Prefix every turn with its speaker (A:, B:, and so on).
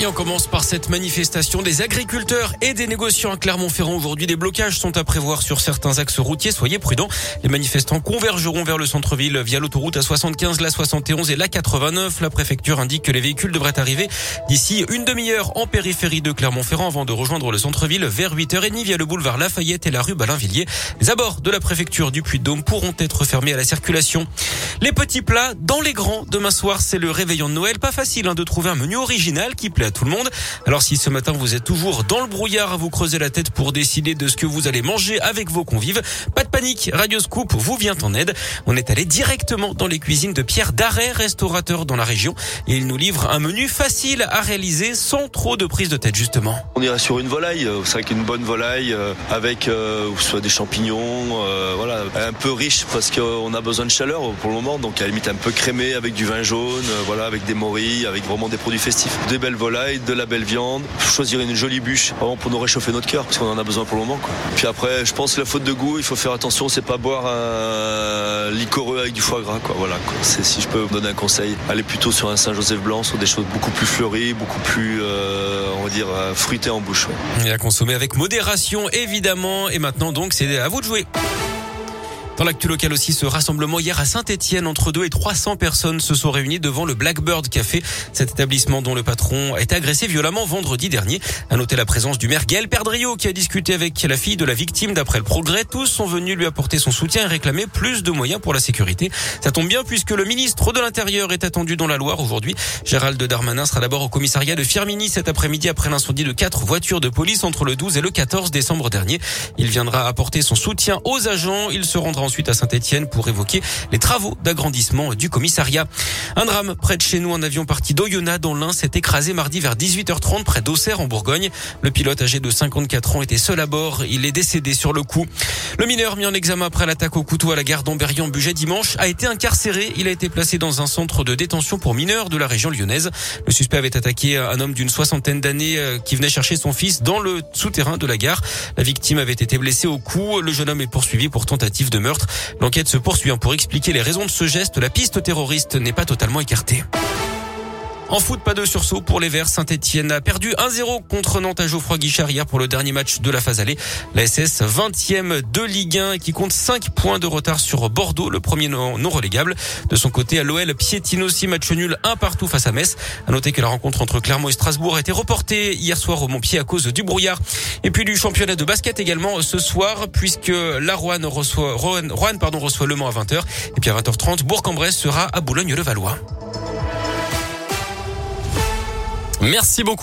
A: Et on commence par cette manifestation des agriculteurs et des négociants à Clermont-Ferrand. Aujourd'hui, des blocages sont à prévoir sur certains axes routiers. Soyez prudents. Les manifestants convergeront vers le centre-ville via l'autoroute A75, la 71 et la 89. La préfecture indique que les véhicules devraient arriver d'ici une demi-heure en périphérie de Clermont-Ferrand avant de rejoindre le centre-ville vers 8h30 via le boulevard Lafayette et la rue Balinvilliers. Les abords de la préfecture du Puy-de-Dôme pourront être fermés à la circulation. Les petits plats dans les grands. Demain soir, c'est le réveillon de Noël. Pas facile hein, de trouver un menu original qui plaît à tout le monde. Alors si ce matin vous êtes toujours dans le brouillard à vous creuser la tête pour décider de ce que vous allez manger avec vos convives, pas de panique, Radio Scoop vous vient en aide. On est allé directement dans les cuisines de Pierre Darret, restaurateur dans la région, et il nous livre un menu facile à réaliser sans trop de prise de tête justement.
B: On irait sur une volaille, euh, c'est vrai qu'une bonne volaille euh, avec euh, soit des champignons, voilà, un peu riche parce qu'on a besoin de chaleur pour le moment, donc à la limite un peu crémé avec du vin jaune, voilà, avec des morilles, avec vraiment des produits festifs, des belles volailles de la belle viande. Choisir une jolie bûche vraiment pour nous réchauffer notre cœur parce qu'on en a besoin pour le moment. Puis après, je pense que la faute de goût, il faut faire attention, c'est pas boire un liquoreux avec du foie gras. Voilà, si je peux vous donner un conseil, allez plutôt sur un Saint-Joseph blanc, sur des choses beaucoup plus fleuries, beaucoup plus, euh, on va dire, euh, fruitées en bouche.
A: Et à consommer avec modération, évidemment. Et maintenant, donc, c'est à vous de jouer. Dans l'actu local aussi, ce rassemblement hier à Saint-Etienne, entre 2 et 300 personnes se sont réunies devant le Blackbird Café, cet établissement dont le patron a été agressé violemment vendredi dernier. À noter la présence du maire Gaël Perdrio qui a discuté avec la fille de la victime d'après le progrès. Tous sont venus lui apporter son soutien et réclamer plus de moyens pour la sécurité. Ça tombe bien puisque le ministre de l'Intérieur est attendu dans la Loire aujourd'hui. Gérald Darmanin sera d'abord au commissariat de Firmini cet après-midi après l'incendie de quatre voitures de police entre le 12 et le 14 décembre dernier. Il viendra apporter son soutien aux agents. Il se rendra ensuite à Saint-Etienne pour évoquer les travaux d'agrandissement du commissariat. Un drame près de chez nous, un avion parti d'Oyonnax dans l'Ain s'est écrasé mardi vers 18h30 près d'Auxerre en Bourgogne. Le pilote âgé de 54 ans était seul à bord. Il est décédé sur le coup. Le mineur mis en examen après l'attaque au couteau à la gare d'Amberion Buget dimanche a été incarcéré. Il a été placé dans un centre de détention pour mineurs de la région lyonnaise. Le suspect avait attaqué un homme d'une soixantaine d'années euh, qui venait chercher son fils dans le souterrain de la gare. La victime avait été blessée au cou. Le jeune homme est poursuivi pour tentative de meurtre. L'enquête se poursuit hein, pour expliquer les raisons de ce geste. La piste terroriste n'est pas totalement écartée. En foot, pas de sursaut pour les Verts. Saint-Etienne a perdu 1-0 contre Nantes à Geoffroy Guichard hier pour le dernier match de la phase allée. La SS 20e de Ligue 1 qui compte 5 points de retard sur Bordeaux, le premier non, relégable. De son côté, à l'OL, piétine aussi match nul un partout face à Metz. À noter que la rencontre entre Clermont et Strasbourg a été reportée hier soir au Montpied à cause du brouillard. Et puis du championnat de basket également ce soir puisque la Rouen reçoit, Rouen, pardon, reçoit Le Mans à 20h. Et puis à 20h30, Bourg-en-Bresse sera à Boulogne-le-Valois. Merci beaucoup.